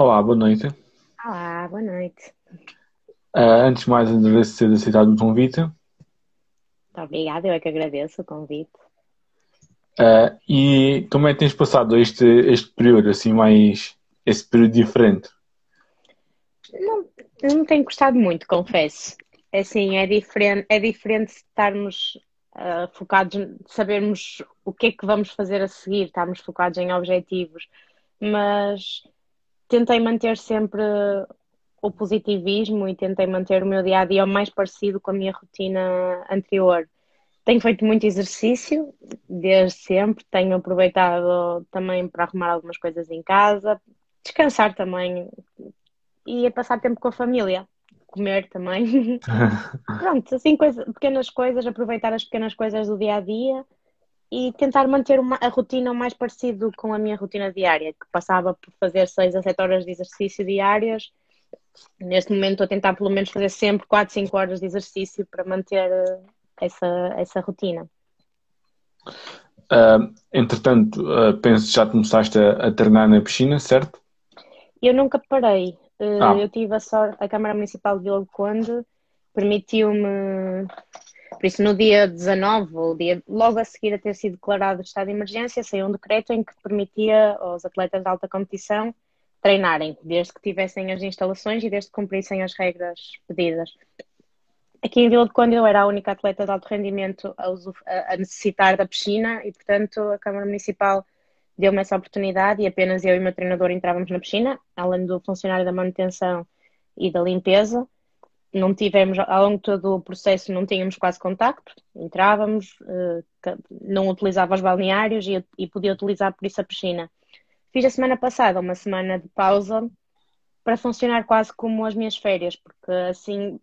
Olá, boa noite. Olá, boa noite. Uh, antes de mais, agradeço ter aceitado o convite. Muito obrigada, eu é que agradeço o convite. Uh, e como é que tens passado este, este período, assim, mais. esse período diferente? Não, não tenho gostado muito, confesso. É assim, é diferente, é diferente estarmos uh, focados, sabermos o que é que vamos fazer a seguir, estarmos focados em objetivos, mas tentei manter sempre o positivismo e tentei manter o meu dia a dia o mais parecido com a minha rotina anterior. Tenho feito muito exercício desde sempre, tenho aproveitado também para arrumar algumas coisas em casa, descansar também e passar tempo com a família, comer também. Pronto, assim, coisa, pequenas coisas, aproveitar as pequenas coisas do dia a dia e tentar manter uma, a rotina o mais parecido com a minha rotina diária, que passava por fazer 6 a 7 horas de exercício diárias. Neste momento estou a tentar pelo menos fazer sempre 4, 5 horas de exercício para manter eh, essa, essa rotina. Uh, entretanto, uh, penso que já começaste a, a, treinar na piscina, certo? Eu nunca parei. Uh, ah. Eu tive a sorte, a Câmara Municipal de Vila Conde permitiu-me por isso, no dia 19, ou dia, logo a seguir a ter sido declarado o estado de emergência, saiu um decreto em que permitia aos atletas de alta competição treinarem, desde que tivessem as instalações e desde que cumprissem as regras pedidas. Aqui em Vila de Conde eu era a única atleta de alto rendimento a, a necessitar da piscina e, portanto, a Câmara Municipal deu-me essa oportunidade e apenas eu e o meu treinador entrávamos na piscina, além do funcionário da manutenção e da limpeza não tivemos, ao longo de todo o processo, não tínhamos quase contacto, entrávamos, eh, não utilizava os balneários e, e podia utilizar por isso a piscina. Fiz a semana passada uma semana de pausa para funcionar quase como as minhas férias, porque assim,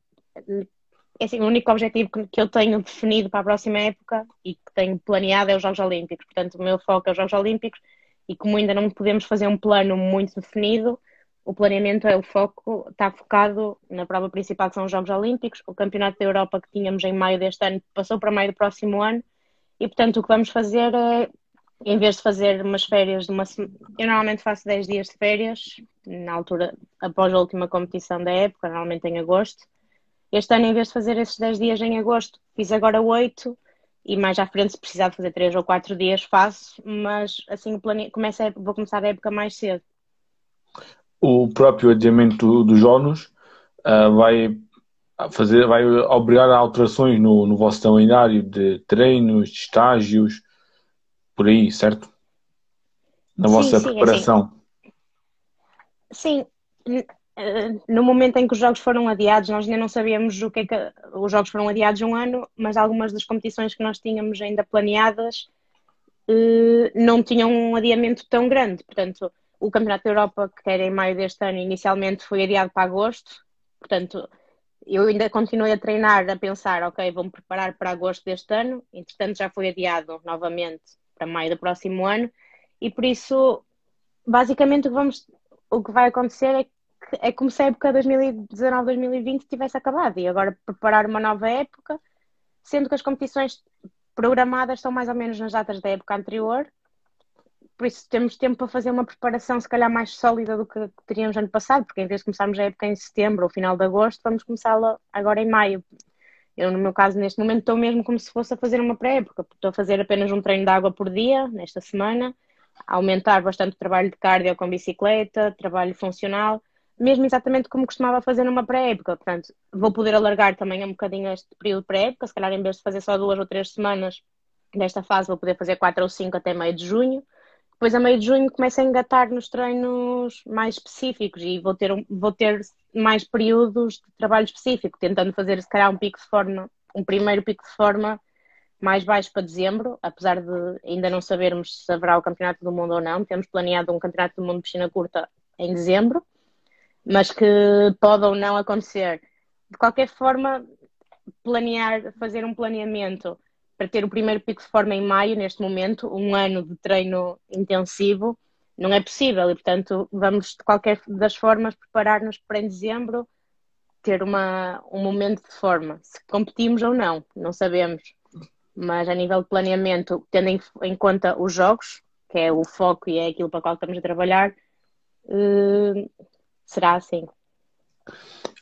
é assim o único objetivo que eu tenho definido para a próxima época e que tenho planeado é os Jogos Olímpicos. Portanto, o meu foco é os Jogos Olímpicos e como ainda não podemos fazer um plano muito definido, o planeamento é o foco, está focado na prova principal que são os Jogos Olímpicos, o Campeonato da Europa que tínhamos em maio deste ano passou para maio do próximo ano e portanto o que vamos fazer é, em vez de fazer umas férias de uma eu normalmente faço 10 dias de férias, na altura, após a última competição da época, normalmente em agosto. Este ano, em vez de fazer esses 10 dias em agosto, fiz agora 8 e mais à frente, se precisar de fazer 3 ou 4 dias, faço, mas assim plane... Começa vou começar a época mais cedo o próprio adiamento dos jogos uh, vai fazer, vai obrigar a alterações no, no vosso calendário de treinos, de estágios, por aí, certo? Na sim, vossa sim, preparação. Sim, eh, no momento em que os jogos foram adiados, nós ainda não sabíamos o que é que os jogos foram adiados um ano, mas algumas das competições que nós tínhamos ainda planeadas eh, não tinham um adiamento tão grande. Portanto, o Campeonato da Europa, que era em maio deste ano, inicialmente foi adiado para agosto, portanto, eu ainda continuei a treinar, a pensar, ok, vou-me preparar para agosto deste ano, entretanto já foi adiado novamente para maio do próximo ano, e por isso, basicamente, o que, vamos, o que vai acontecer é que é como se a época 2019-2020 tivesse acabado, e agora preparar uma nova época, sendo que as competições programadas estão mais ou menos nas datas da época anterior, por isso temos tempo para fazer uma preparação se calhar mais sólida do que teríamos ano passado, porque em vez de começarmos a época em setembro ou final de agosto, vamos começá-la agora em maio. Eu, no meu caso, neste momento, estou mesmo como se fosse a fazer uma pré-época, estou a fazer apenas um treino de água por dia, nesta semana, aumentar bastante o trabalho de cardio com bicicleta, trabalho funcional, mesmo exatamente como costumava fazer numa pré-época. Portanto, vou poder alargar também um bocadinho este período pré-época, se calhar em vez de fazer só duas ou três semanas nesta fase, vou poder fazer quatro ou cinco até meio de junho depois a meio de junho começo a engatar nos treinos mais específicos e vou ter, vou ter mais períodos de trabalho específico, tentando fazer se calhar um pico de forma, um primeiro pico de forma mais baixo para dezembro, apesar de ainda não sabermos se haverá o Campeonato do Mundo ou não. Temos planeado um Campeonato do Mundo de piscina curta em dezembro, mas que pode ou não acontecer. De qualquer forma, planear, fazer um planeamento para ter o primeiro pico de forma em maio, neste momento, um ano de treino intensivo, não é possível e, portanto, vamos de qualquer das formas preparar-nos para em dezembro ter uma, um momento de forma. Se competimos ou não, não sabemos. Mas a nível de planeamento, tendo em, em conta os jogos, que é o foco e é aquilo para o qual estamos a trabalhar, uh, será assim.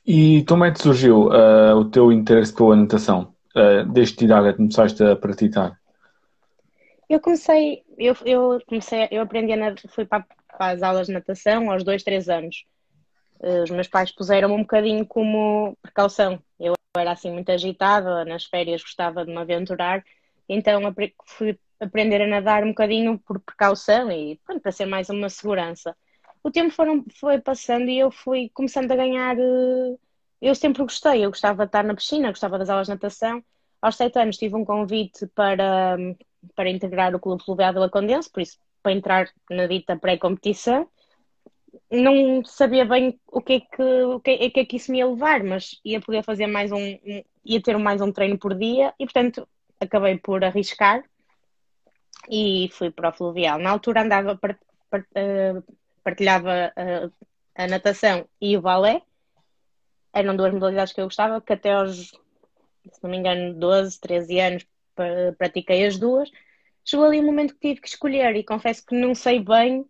E como é que surgiu uh, o teu interesse pela natação? Uh, desde idade é começaste a praticar? Eu comecei, eu, eu comecei, eu aprendi a nadar, fui para, para, as aulas de natação aos dois, três anos. Uh, os meus pais puseram-me um bocadinho como precaução. Eu era assim muito agitada, nas férias gostava de me aventurar, então fui aprender a nadar um bocadinho por precaução e pronto, para ser mais uma segurança. O tempo foram, foi passando e eu fui começando a ganhar. Uh, eu sempre gostei, eu gostava de estar na piscina, gostava das aulas de natação. Aos sete anos tive um convite para para integrar o Clube Fluvial do Acondense, por isso, para entrar na dita pré-competição. Não sabia bem o que, é que, o que, é que é que isso me ia levar, mas ia poder fazer mais um, ia ter mais um treino por dia e, portanto, acabei por arriscar e fui para o Fluvial. Na altura andava, eh, partilhava a, a natação e o balé, eram duas modalidades que eu gostava, que até aos, se não me engano, 12, 13 anos pratiquei as duas. Chegou ali um momento que tive que escolher e confesso que não sei bem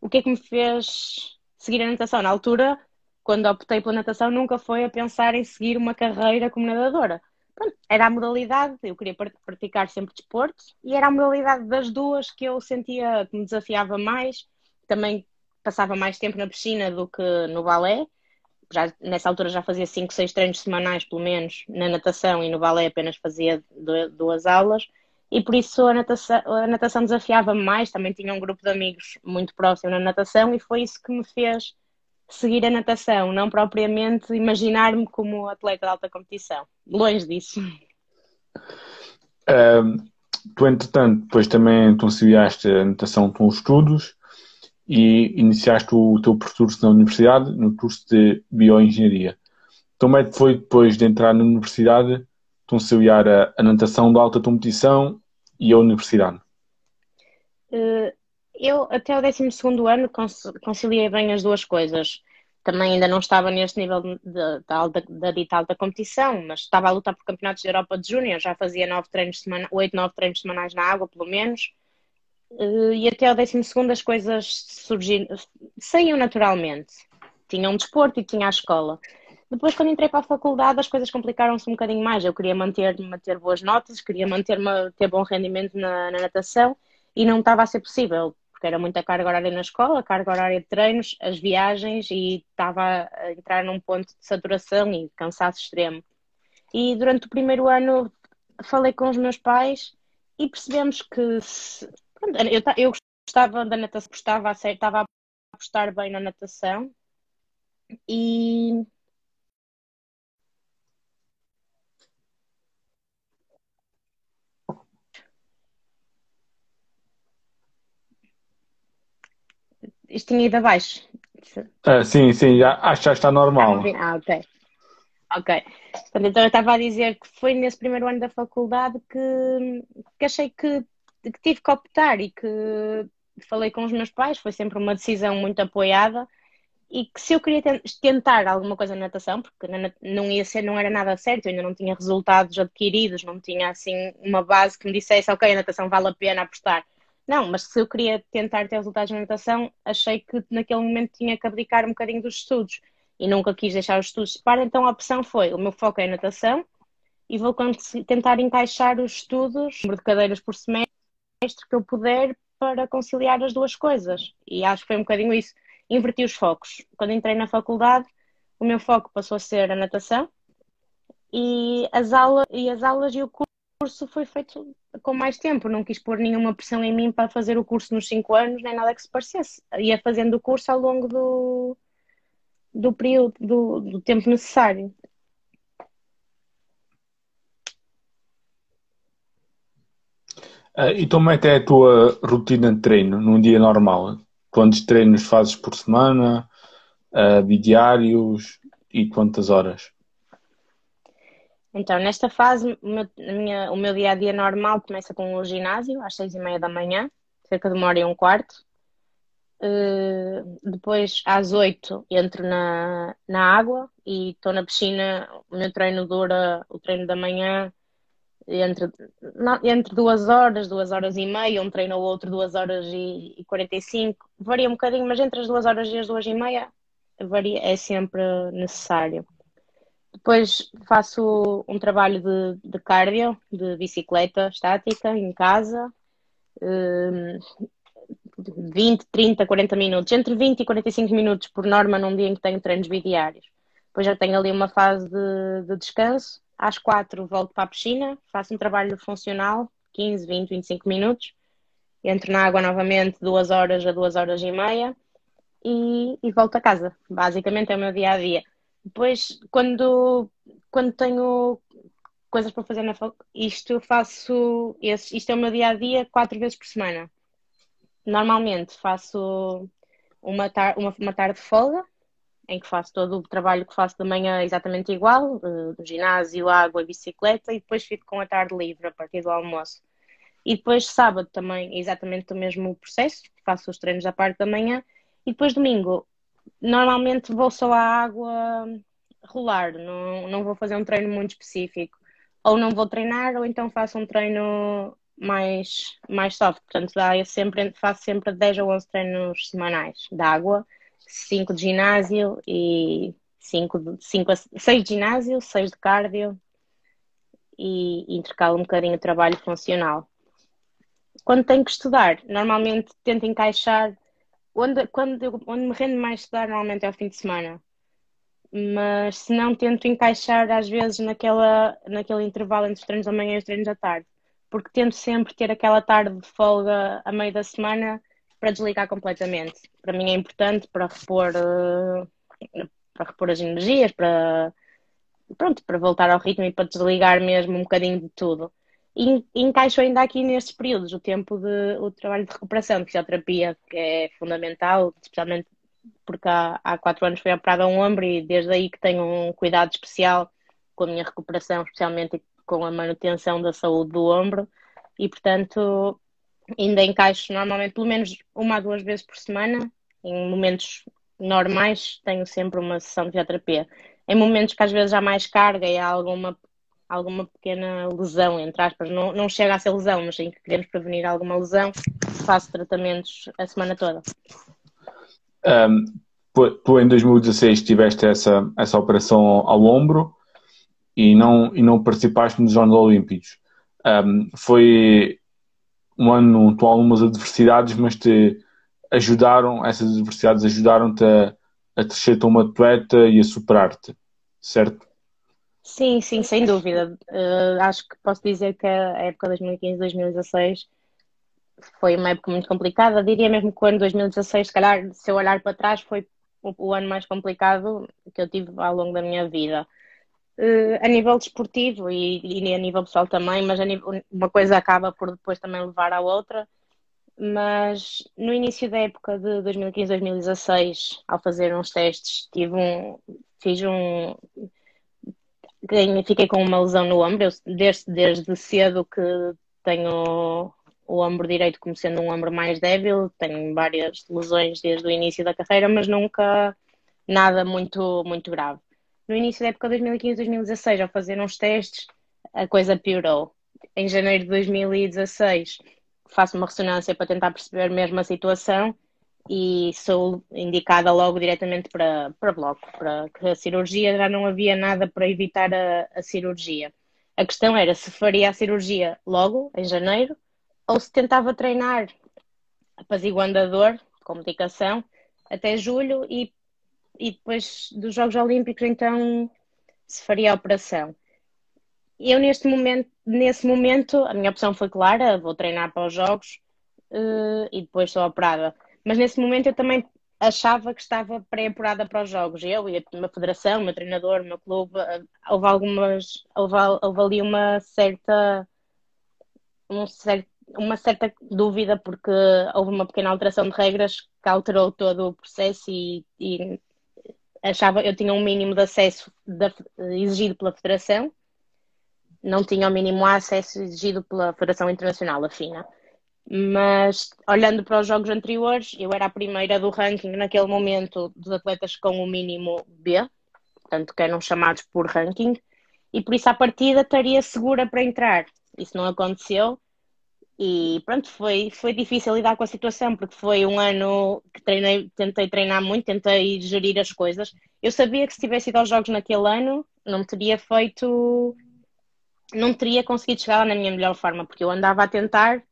o que é que me fez seguir a natação. Na altura, quando optei pela natação, nunca foi a pensar em seguir uma carreira como nadadora. Pronto, era a modalidade, eu queria praticar sempre desporto e era a modalidade das duas que eu sentia que me desafiava mais. Também passava mais tempo na piscina do que no balé já, nessa altura já fazia 5, 6 treinos semanais, pelo menos, na natação e no balé apenas fazia duas aulas. E por isso a natação, a natação desafiava-me mais. Também tinha um grupo de amigos muito próximo na natação e foi isso que me fez seguir a natação, não propriamente imaginar-me como atleta de alta competição. Longe disso. Um, tu, entretanto, depois também conciliaste a natação com os estudos e iniciaste o teu percurso na universidade, no curso de Bioengenharia. Como é que foi depois de entrar na universidade conciliar a, a natação da alta competição e a universidade? Eh, eu até o 12 ano conciliei bem as duas coisas. Também ainda não estava neste nível da da dita alta competição, mas estava a lutar por campeonatos da Europa de Júnior, já fazia nove treinos semana, oito, nove treinos semanais na água, pelo menos e até ao 12 as coisas surgiram, saíam naturalmente. Tinha um desporto e tinha a escola. Depois, quando entrei para a faculdade, as coisas complicaram-se um bocadinho mais. Eu queria manter, manter boas notas, queria manter ter bom rendimento na, na natação e não estava a ser possível, porque era muita carga horária na escola, carga horária de treinos, as viagens e estava a entrar num ponto de saturação e cansaço extremo. E durante o primeiro ano falei com os meus pais e percebemos que se, eu, eu gostava da natação, gostava a ser, estava a apostar bem na natação e isto tinha ido abaixo. Ah, sim, sim, já, acho que já está normal. Ah, ok. Ok. então eu estava a dizer que foi nesse primeiro ano da faculdade que, que achei que que tive que optar e que falei com os meus pais, foi sempre uma decisão muito apoiada e que se eu queria tentar alguma coisa na natação, porque não ia ser, não era nada certo, eu ainda não tinha resultados adquiridos, não tinha assim uma base que me dissesse, ok, a natação vale a pena apostar. Não, mas se eu queria tentar ter resultados na natação, achei que naquele momento tinha que abdicar um bocadinho dos estudos e nunca quis deixar os estudos de par, então a opção foi, o meu foco é natação e vou tentar encaixar os estudos, número de cadeiras por semestre, mestre que eu puder para conciliar as duas coisas. E acho que foi um bocadinho isso. Inverti os focos. Quando entrei na faculdade, o meu foco passou a ser a natação e as, aulas, e as aulas e o curso foi feito com mais tempo. Não quis pôr nenhuma pressão em mim para fazer o curso nos cinco anos, nem nada que se parecesse. Ia fazendo o curso ao longo do, do período, do, do tempo necessário. Uh, e como é que é a tua rotina de treino num dia normal? Quantos treinos fazes por semana? Uh, bidiários? E quantas horas? Então, nesta fase, o meu, minha, o meu dia a dia normal começa com o ginásio, às seis e meia da manhã, cerca de uma hora e um quarto. Uh, depois, às oito, entro na, na água e estou na piscina. O meu treino dura, o treino da manhã, entre, não, entre duas horas, duas horas e meia, um treino ou outro, duas horas e, e 45, varia um bocadinho, mas entre as duas horas e as duas e meia varia, é sempre necessário. Depois faço um trabalho de, de cardio, de bicicleta estática em casa, 20, 30, 40 minutos, entre 20 e 45 minutos por norma num dia em que tenho treinos bidiários. Depois já tenho ali uma fase de, de descanso, às 4 volto para a piscina, faço um trabalho funcional, 15, 20, 25 minutos, entro na água novamente duas horas a duas horas e meia e, e volto a casa. Basicamente é o meu dia a dia. Depois, quando, quando tenho coisas para fazer na isto faço, isto é o meu dia a dia quatro vezes por semana. Normalmente faço uma, tar uma, uma tarde de folga, em que faço todo o trabalho que faço de manhã exatamente igual, uh, do ginásio, água, bicicleta, e depois fico com a tarde livre a partir do almoço. E depois sábado também exatamente o mesmo processo, faço os treinos da parte da manhã, e depois domingo normalmente vou só à água rolar, não, não vou fazer um treino muito específico. Ou não vou treinar, ou então faço um treino mais, mais soft. Portanto, dá, sempre, faço sempre 10 ou 11 treinos semanais de água, 5 de ginásio e 5, 5 6 de ginásio, 6 de cardio e intercalo um bocadinho o trabalho funcional. Quando tenho que estudar, normalmente tento encaixar. Onde, quando, onde me rende mais estudar, normalmente é ao fim de semana. Mas se não, tento encaixar às vezes naquela, naquele intervalo entre os treinos da manhã e os treinos da tarde porque tento sempre ter aquela tarde de folga a meio da semana para desligar completamente. Para mim é importante para repor, eh, para repor as energias, para, pronto, para voltar ao ritmo e para desligar mesmo um bocadinho de tudo. E encaixo ainda aqui nestes períodos o tempo de o trabalho de recuperação de fisioterapia, que é fundamental, especialmente porque há, há quatro anos fui operada um ombro e desde aí que tenho um cuidado especial com a minha recuperação, especialmente com a manutenção da saúde do ombro e, portanto, ainda encaixo normalmente pelo menos uma a duas vezes por semana. Em momentos normais, tenho sempre uma sessão de fisioterapia. Em momentos que às vezes há mais carga e há alguma, alguma pequena lesão, entre aspas, não, não chega a ser lesão, mas em que queremos prevenir alguma lesão, faço tratamentos a semana toda. Um, tu, em 2016 tiveste essa, essa operação ao ombro e não, e não participaste nos Jogos Olímpicos. Um, foi um ano com algumas adversidades, mas te ajudaram, essas adversidades ajudaram-te a, a crescer como atleta e a superar-te, certo? Sim, sim, sem dúvida. Uh, acho que posso dizer que a época 2015-2016 foi uma época muito complicada. Diria mesmo que o ano 2016, se calhar, se eu olhar para trás, foi o, o ano mais complicado que eu tive ao longo da minha vida uh, a nível desportivo e, e, a nível pessoal também, mas nível, uma coisa acaba por depois também levar à outra. Mas no início da época de 2015-2016, ao fazer uns testes, tive um, fiz um, fiquei com uma lesão no ombro. Eu, desde, desde cedo que tenho o ombro direito como sendo um ombro mais débil, tenho várias lesões desde o início da carreira, mas nunca nada muito, muito grave no início da época 2015-2016, ao fazer uns testes, a coisa piorou. Em janeiro de 2016, faço uma ressonância para tentar perceber mesmo a situação e sou indicada logo diretamente para, para bloco, para a cirurgia já não havia nada para evitar a, a cirurgia. A questão era se faria a cirurgia logo, em janeiro, ou se tentava treinar apaziguando a dor com medicação até julho e e depois dos Jogos Olímpicos então se faria a operação. Eu neste momento, nesse momento, a minha opção foi clara, vou treinar para os Jogos uh, e depois sou operada. Mas nesse momento eu também achava que estava pré-apurada para os Jogos. Eu e a minha federação, o meu treinador, o meu clube, uh, houve algumas, houve, houve ali uma certa, um certo, uma certa dúvida porque houve uma pequena alteração de regras que alterou todo o processo e, e achava eu tinha um mínimo de acesso da, exigido pela Federação, não tinha o mínimo acesso exigido pela Federação Internacional, a FINA. Mas olhando para os jogos anteriores, eu era a primeira do ranking naquele momento dos atletas com o mínimo B, portanto que eram chamados por ranking, e por isso à partida estaria segura para entrar. Isso não aconteceu e pronto, foi, foi difícil lidar com a situação porque foi um ano que treinei, tentei treinar muito, tentei gerir as coisas. Eu sabia que se tivesse ido aos jogos naquele ano não teria feito, não teria conseguido chegar lá na minha melhor forma porque eu andava a tentar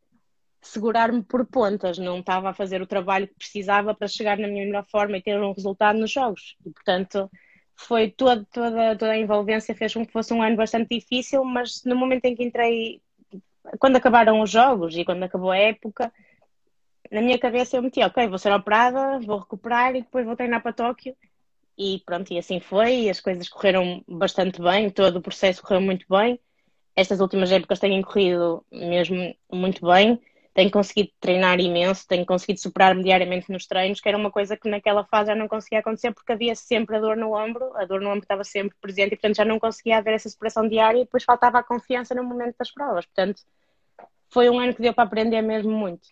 segurar-me por pontas, não estava a fazer o trabalho que precisava para chegar na minha melhor forma e ter um resultado nos jogos. E, portanto, foi toda, toda, toda a envolvência fez com que fosse um ano bastante difícil, mas no momento em que entrei, quando acabaram os jogos e quando acabou a época, na minha cabeça eu meti, ok, vou ser operada, vou recuperar e depois vou treinar para Tóquio. E pronto, e assim foi, e as coisas correram bastante bem, todo o processo correu muito bem. Estas últimas épocas têm corrido mesmo muito bem tenho conseguido treinar imenso, tenho conseguido superar-me diariamente nos treinos, que era uma coisa que naquela fase já não conseguia acontecer porque havia sempre a dor no ombro, a dor no ombro estava sempre presente e, portanto, já não conseguia haver essa superação diária e depois faltava a confiança no momento das provas. Portanto, foi um ano que deu para aprender mesmo muito.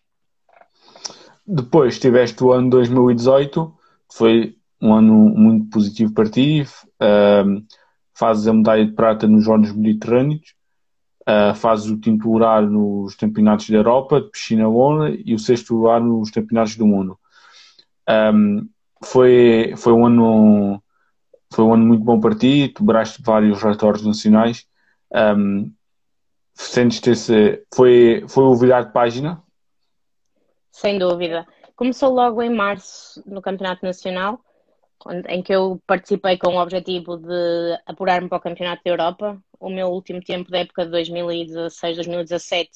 Depois tiveste o ano 2018, foi um ano muito positivo para ti, uh, fazes a medalha de prata nos Jogos Mediterrâneos, Uh, faz o quinto lugar nos campeonatos da Europa de piscina onda e o sexto lugar nos campeonatos do mundo. Um, foi, foi um ano foi um ano muito bom para ti, tu braste vários relatórios nacionais. Um, sentes esse, foi, foi o virar de página? Sem dúvida. Começou logo em março no Campeonato Nacional, em que eu participei com o objetivo de apurar-me para o Campeonato da Europa o meu último tempo da época de 2016, 2017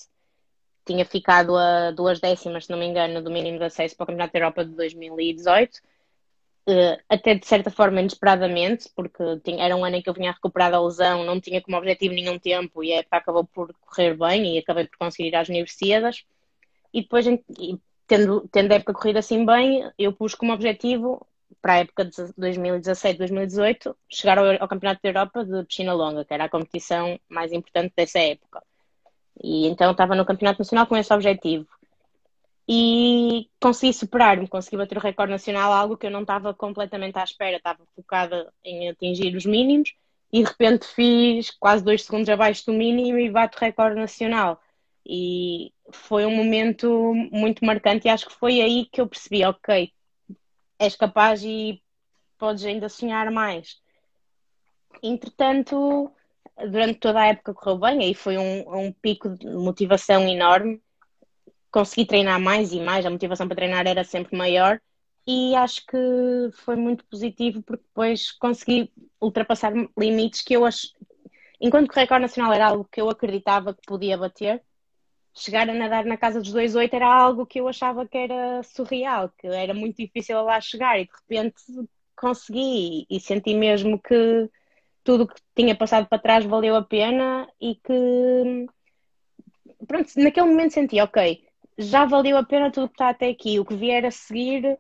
tinha ficado a duas décimas, se não me engano, do mínimo de acesso para o Campeonato da Europa de 2018. Eh, até de certa forma inesperadamente, porque era um ano em que eu vinha recuperada a lesão, não tinha como objetivo nenhum tempo e a época acabou por correr bem e acabei por conseguir ir às universidades. E depois, tendo, tendo a época corrida assim bem, eu pus como objetivo para a época de 2017-2018, chegar ao, ao, Campeonato da Europa de piscina longa, que era a competição mais importante dessa época. E então estava no Campeonato Nacional com esse objetivo. E consegui superar-me, consegui bater o recorde nacional, algo que eu não estava completamente à espera, estava focada em atingir os mínimos e de repente fiz quase dois segundos abaixo do mínimo e bato o recorde nacional. E foi um momento muito marcante e acho que foi aí que eu percebi, ok, és capaz e podes ainda sonhar mais. Entretanto, durante toda a época correu bem, aí foi um, um pico de motivação enorme. Consegui treinar mais e mais, a motivação para treinar era sempre maior e acho que foi muito positivo porque depois consegui ultrapassar limites que eu acho. Enquanto que o recorde nacional era algo que eu acreditava que podia bater, chegar a nadar na casa dos 2,8 era algo que eu achava que era surreal, que era muito difícil lá chegar e de repente consegui e senti mesmo que tudo que tinha passado para trás valeu a pena e que pronto, naquele momento senti, ok, já valeu a pena tudo que está até aqui, o que vier a seguir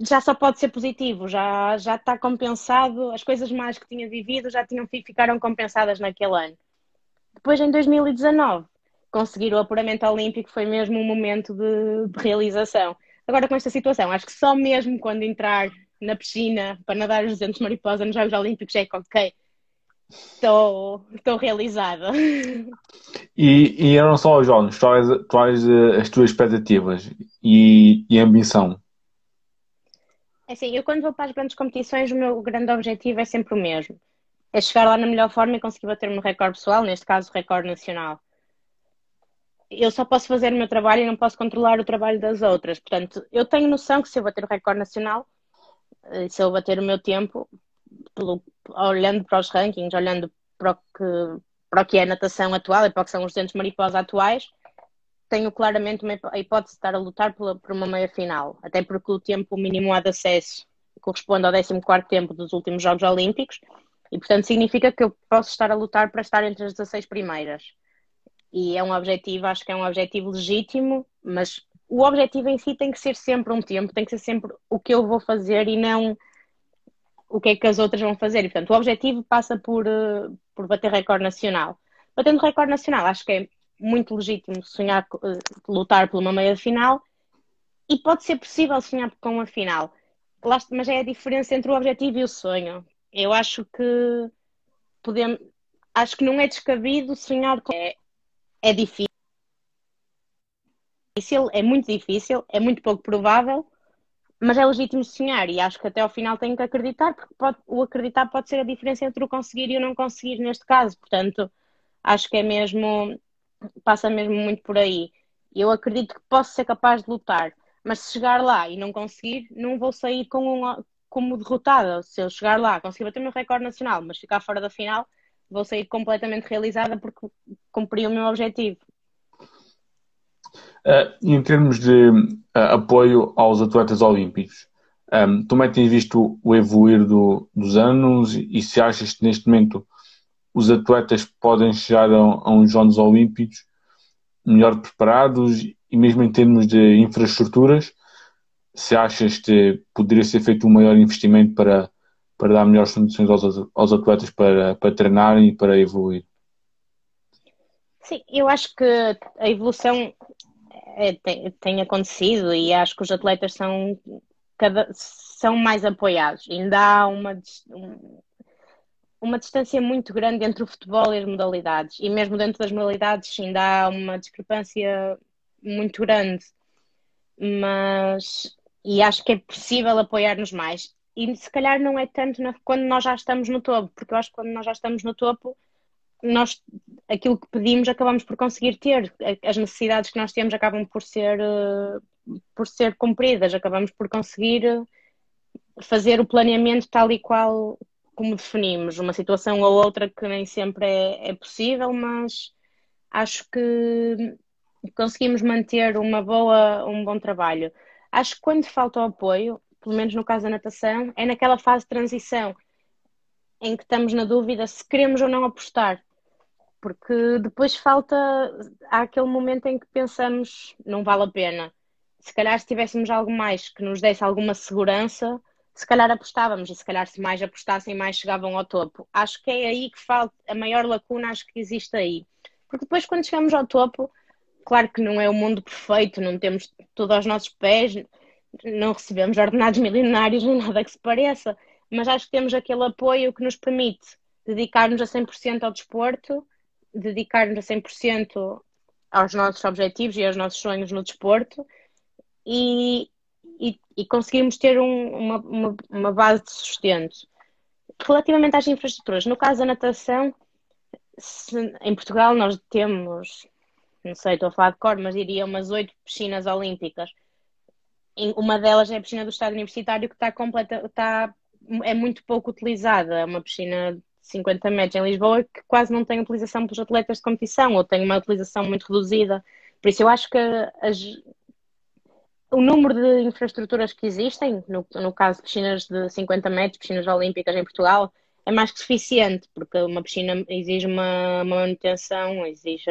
já só pode ser positivo, já, já está compensado, as coisas mais que tinha vivido já tinham, ficaram compensadas naquele ano. Depois em 2019 conseguir o apuramento olímpico foi mesmo um momento de, de realização. Agora, com esta situação, acho que só mesmo quando entrar na piscina para nadar os 200 mariposa nos Jogos Olímpicos é que, ok, estou, realizada. E, e eram só os jogos, quais, quais eh, as tuas expectativas e, e ambição? É assim, eu quando vou para as grandes competições, o meu grande objetivo é sempre o mesmo. É chegar lá na melhor forma e conseguir bater o meu recorde pessoal, neste caso o recorde nacional eu só posso fazer o meu trabalho e não posso controlar o trabalho das outras. Portanto, eu tenho noção que se eu bater o recorde nacional, eh, se eu bater o meu tempo, pelo, olhando para os rankings, olhando para o, que, para o que é a natação atual e para o que são os 200 mariposa atuais, tenho claramente uma, a hipótese de estar a lutar por, por uma meia final. Até porque o tempo mínimo de acesso corresponde ao 14 tempo dos últimos Jogos Olímpicos e, portanto, significa que eu posso estar a lutar para estar entre as 16 primeiras e é um objetivo, acho que é um objetivo legítimo, mas o objetivo em si tem que ser sempre um tempo, tem que ser sempre o que eu vou fazer e não o que é que as outras vão fazer. E, portanto, o objetivo passa por, eh, por bater recorde nacional. Batendo recorde nacional, acho que é muito legítimo sonhar, eh, lutar por uma meia final e pode ser possível sonhar com uma final. Mas é a diferença entre o objetivo e o sonho. Eu acho que podemos, acho que não é descabido sonhar com. É, é difícil, é muito difícil, é muito pouco provável, mas é legítimo sonhar e acho que até ao final tenho que acreditar, porque pode, o acreditar pode ser a diferença entre o conseguir e o não conseguir neste caso. Portanto, acho que é mesmo, passa mesmo muito por aí. Eu acredito que posso ser capaz de lutar, mas se chegar lá e não conseguir, não vou sair com um, como derrotada. Se eu chegar lá, conseguir bater o meu recorde nacional, mas ficar fora da final, vou sair completamente realizada porque cumpri o meu objetivo. Uh, em termos de uh, apoio aos atletas olímpicos, um, ehm, tu também tens visto o evoluir do, dos anos e se achas que neste momento os atletas podem chegar a, a uns Jogos Olímpicos melhor preparados e mesmo em termos de infraestruturas, se achas que poderia ser feito um maior investimento para, para dar melhores condições aos, aos atletas para, para treinarem e para evoluir? Sim, eu acho que a evolução é, tem, tem, acontecido e acho que os atletas são, cada, são mais apoiados. Ainda há uma, uma distância muito grande entre o futebol e as modalidades, e mesmo dentro das modalidades ainda há uma discrepância muito grande. Mas, e acho que é possível apoiar-nos mais. E se calhar não é tanto na, quando nós já estamos no topo, porque eu acho que quando nós já estamos no topo, nós aquilo que pedimos acabamos por conseguir ter. As necessidades que nós temos acabam por ser, eh, por ser cumpridas, acabamos por conseguir fazer o planeamento tal e qual como definimos, uma situação ou outra que nem sempre é, é possível, mas acho que conseguimos manter uma boa, um bom trabalho. Acho que quando falta o apoio, pelo menos no caso da natação, é naquela fase de transição em que estamos na dúvida se queremos ou não apostar. Porque depois falta, há aquele momento em que pensamos, não vale a pena. Se calhar se tivéssemos algo mais que nos desse alguma segurança, se calhar apostávamos e se calhar se mais apostassem mais chegavam ao topo. Acho que é aí que falta a maior lacuna, acho que existe aí. Porque depois quando chegamos ao topo, claro que não é o mundo perfeito, não temos tudo aos nossos pés, não recebemos ordenados milionários nem nada que se pareça, mas acho que temos aquele apoio que nos permite dedicar-nos a 100% ao desporto, dedicar-nos a 100% aos nossos objetivos e aos nossos sonhos no desporto e, e, e conseguirmos ter um, uma, uma, uma, base de sustento. Relativamente às infraestruturas, no caso da natação, se, em Portugal nós temos, não sei, estou a falar de cor, mas diria umas oito piscinas olímpicas. Uma delas é a piscina do Estado Universitário, que está completa, está, é muito pouco utilizada. É uma piscina de 50 metros em Lisboa que quase não tem utilização pelos atletas de competição, ou tem uma utilização muito reduzida. Por isso, eu acho que as, o número de infraestruturas que existem, no, no caso piscinas de 50 metros, piscinas olímpicas em Portugal, é mais que suficiente, porque uma piscina exige uma, manutenção, exige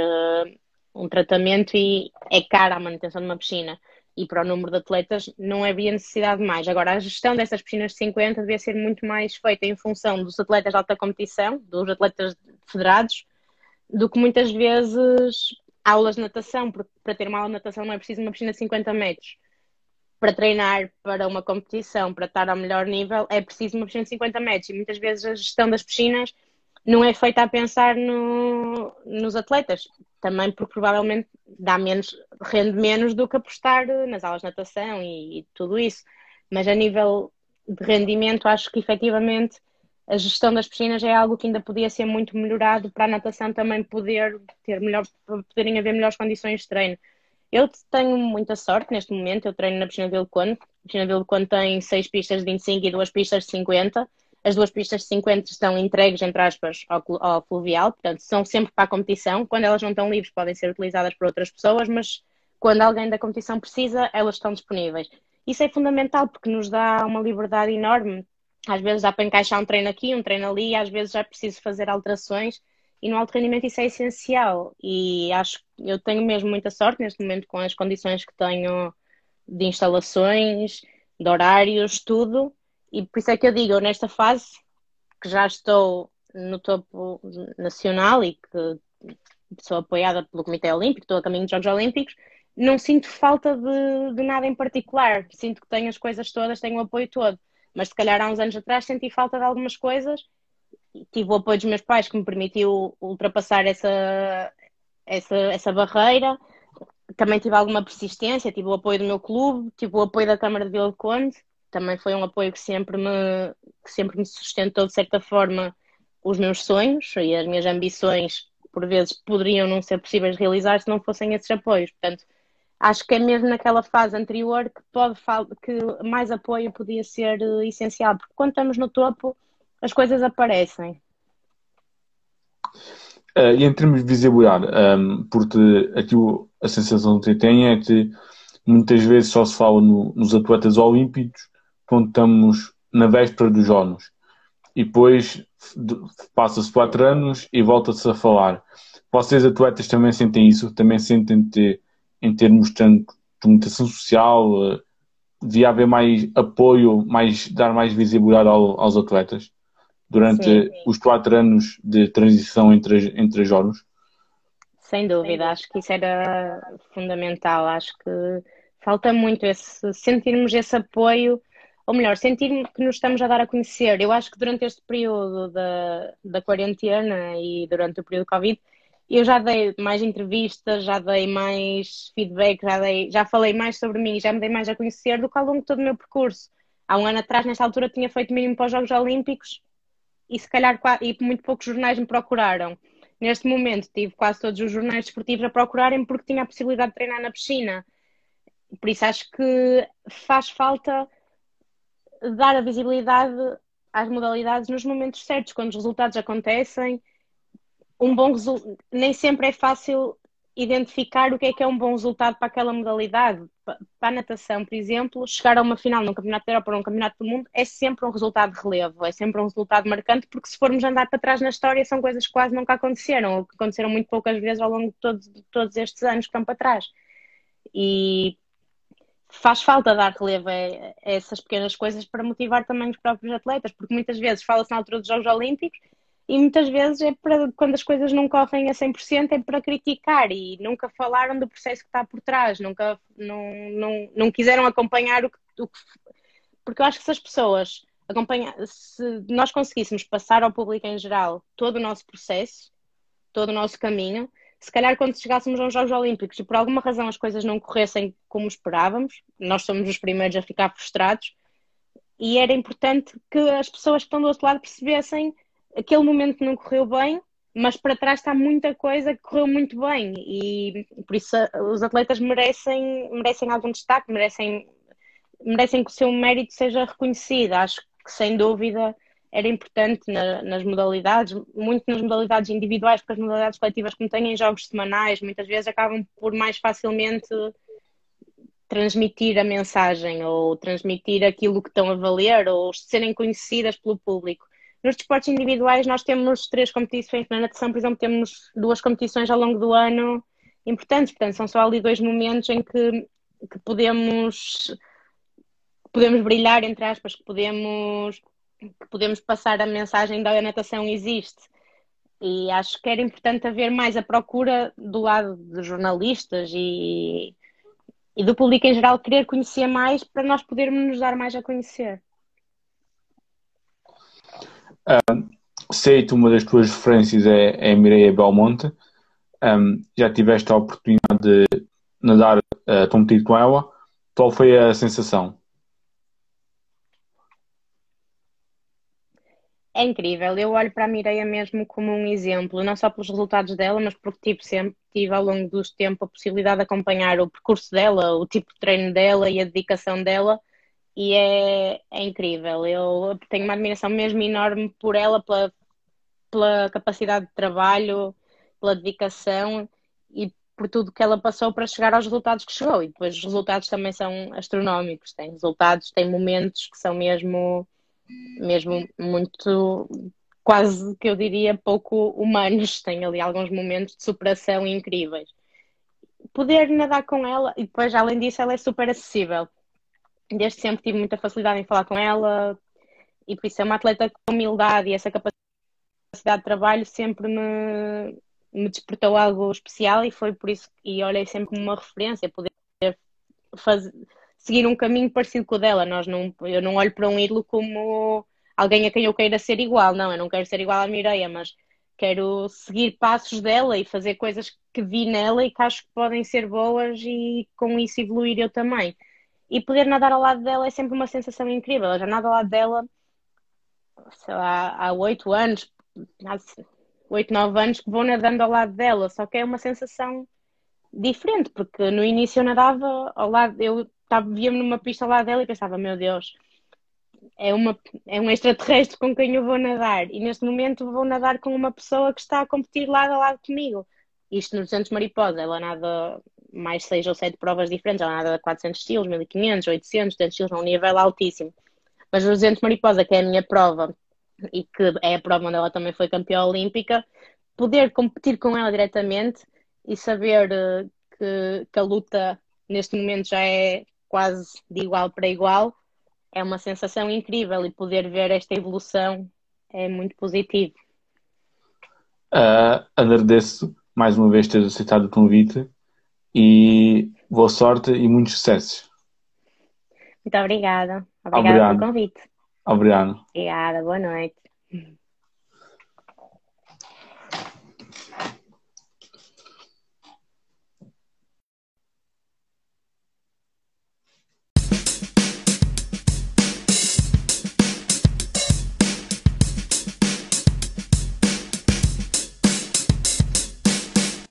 um tratamento e é cara a manutenção de uma piscina. E para o número de atletas não havia necessidade de mais. Agora, a gestão dessas piscinas de 50 devia ser muito mais feita em função dos atletas de alta competição, dos atletas federados, do que muitas vezes aulas de natação, porque para ter uma aula de natação não é preciso uma piscina de 50 metros para treinar para uma competição, para estar ao melhor nível, é preciso uma piscina de 50 metros. E muitas vezes a gestão das piscinas não é feita a pensar no, nos atletas. Também porque provavelmente dá menos, rende menos do que apostar nas aulas de natação e, e tudo isso. Mas a nível de rendimento, acho que efetivamente a gestão das piscinas é algo que ainda podia ser muito melhorado para a natação também poder ter melhor, poderem haver melhores condições de treino. Eu tenho muita sorte neste momento, eu treino na piscina de Ilconde. A piscina de Ilconde tem seis pistas de 25 e duas pistas de 50. As duas pistas de 50 estão entregues, entre aspas, ao, ao fluvial, portanto, são sempre para a competição. Quando elas não estão livres, podem ser utilizadas por outras pessoas, mas quando alguém da competição precisa, elas estão disponíveis. Isso é fundamental porque nos dá uma liberdade enorme. Às vezes dá para encaixar um treino aqui, um treino ali, às vezes já é preciso fazer alterações e no alto rendimento isso é essencial. E acho que eu tenho mesmo muita sorte neste momento com as condições que tenho de instalações, de horários, tudo. E por isso é que eu digo, nesta fase, que já estou no topo nacional e que sou apoiada pelo Comitê Olímpico, estou a caminho dos Jogos Olímpicos, não sinto falta de, de, nada em particular. Sinto que tenho as coisas todas, tenho o apoio todo. Mas se calhar há uns anos atrás senti falta de algumas coisas tive o apoio dos meus pais que me permitiu ultrapassar essa, essa, essa barreira. Também tive alguma persistência, tive o apoio do meu clube, tive o apoio da Câmara de Vila de Conde, também foi um apoio que sempre me, que sempre me sustentou de certa forma os meus sonhos e as minhas ambições, por vezes poderiam não ser possíveis de realizar se não fossem esses apoios. Portanto, acho que é mesmo naquela fase anterior que pode que mais apoio podia ser eh, essencial, porque quando estamos no topo as coisas aparecem. Uh, e em termos de visibilidade, um, ehm, porque aqui a sensação que tem é que muitas vezes só se fala no, nos atletas olímpicos quando estamos na véspera dos Jogos. E depois passa-se quatro anos e volta-se a falar. Vocês atletas também sentem isso? Também sentem ter em termos de comunicação social, eh, devia haver mais apoio, mais, dar mais visibilidade ao, aos atletas durante sim, sim. os quatro anos de transição entre, entre os jogos? Sem dúvida, acho que isso era fundamental. Acho que falta muito esse sentirmos esse apoio, ou melhor, sentir que nos estamos a dar a conhecer. Eu acho que durante este período da, da quarentena e durante o período Covid, eu já dei mais entrevistas, já dei mais feedback, já, dei, já falei mais sobre mim, já me dei mais a conhecer do que ao longo de todo o meu percurso. Há um ano atrás, nesta altura, tinha feito mínimo para os Jogos Olímpicos e se calhar e muito poucos jornais me procuraram. Neste momento tive quase todos os jornais desportivos a procurarem porque tinha a possibilidade de treinar na piscina. Por isso acho que faz falta dar a visibilidade às modalidades nos momentos certos, quando os resultados acontecem um bom nem sempre é fácil identificar o que é que é um bom resultado para aquela modalidade. Para a natação, por exemplo, chegar a uma final num campeonato da Europa ou num campeonato do mundo é sempre um resultado de relevo, é sempre um resultado marcante, porque se formos andar para trás na história são coisas que quase nunca aconteceram, ou que aconteceram muito poucas vezes ao longo de todos, de todos estes anos que estão para trás. E faz falta dar relevo a, essas pequenas coisas para motivar também os próprios atletas, porque muitas vezes fala-se na altura dos Jogos Olímpicos e muitas vezes é para quando as coisas não correm a 100% é para criticar e nunca falaram do processo que está por trás, nunca não, não, não quiseram acompanhar o que, o que porque eu acho que se as pessoas acompanhar, se nós conseguíssemos passar ao público em geral todo o nosso processo, todo o nosso caminho, se calhar quando chegássemos aos Jogos Olímpicos e por alguma razão as coisas não corressem como esperávamos, nós somos os primeiros a ficar frustrados e era importante que as pessoas que estão do outro lado percebessem aquele momento não correu bem, mas para trás está muita coisa que correu muito bem e por isso os atletas merecem, merecem algum destaque, merecem, merecem que o seu mérito seja reconhecido. Acho que sem dúvida era importante na, nas modalidades, muito nas modalidades individuais, porque as modalidades coletivas, como têm jogos semanais, muitas vezes acabam por mais facilmente transmitir a mensagem ou transmitir aquilo que estão a valer ou serem conhecidas pelo público. Nos desportos individuais, nós temos três competições. Na natação, por exemplo, temos duas competições ao longo do ano importantes. Portanto, são só ali dois momentos em que, que podemos, podemos brilhar, entre aspas, que podemos, que podemos passar a mensagem da natação existe. E acho que era importante haver mais a procura do lado dos jornalistas e, e do público em geral querer conhecer mais para nós podermos nos dar mais a conhecer. Um, sei que uma das tuas referências é, é Mireia Belmonte. Um, já tiveste a oportunidade de nadar uh, competido com ela. Qual foi a sensação? É incrível, eu olho para a Mireia mesmo como um exemplo, não só pelos resultados dela, mas porque tipo, sempre tive ao longo dos tempos a possibilidade de acompanhar o percurso dela, o tipo de treino dela e a dedicação dela e é, é incrível. Eu tenho uma admiração mesmo enorme por ela, pela, pela capacidade de trabalho, pela dedicação e por tudo que ela passou para chegar aos resultados que chegou. E depois os resultados também são astronómicos. Tem resultados, tem momentos que são mesmo, mesmo muito, quase que eu diria, pouco humanos. Tem ali alguns momentos de superação incríveis. Poder nadar com ela, e depois, além disso, ela é super acessível desde sempre tive muita facilidade em falar com ela e por isso é uma atleta com humildade e essa capacidade de trabalho sempre me, me despertou algo especial e foi por isso e olhei sempre como uma referência poder fazer, seguir um caminho parecido com o dela nós não eu não olho para um ídolo como alguém a quem eu queira ser igual. Não, eu não quero ser igual à Mireia, mas quero seguir passos dela e fazer coisas que vi nela e que acho que podem ser boas e com isso evoluir eu também. E poder nadar ao lado dela é sempre uma sensação incrível. Eu já nado ao lado dela, sei lá, há oito anos, oito, nove anos que vou nadando ao lado dela, só que é uma sensação diferente, porque no início eu nadava ao lado, eu via-me numa pista ao lado dela e pensava, meu Deus, é, uma, é um extraterrestre com quem eu vou nadar. E neste momento vou nadar com uma pessoa que está a competir lado a lado comigo. Isto nos 200 mariposa, ela nada mais seis ou sete provas diferentes, ela nada 400 estilos, 1500, 800, 200 estilos, a um nível altíssimo. Mas nos 200 mariposa, que é a minha prova, e que é a prova onde ela também foi campeã olímpica, poder competir com ela diretamente e saber eh, que, que a luta neste momento já é quase de igual para igual, é uma sensação incrível e poder ver esta evolução é muito positivo. Uh, agradeço mais uma vez ter aceitado o convite e boa sorte e muitos sucessos. Muito obrigada. Obrigada Obrigado. pelo convite. Obrigado. Obrigada, boa noite.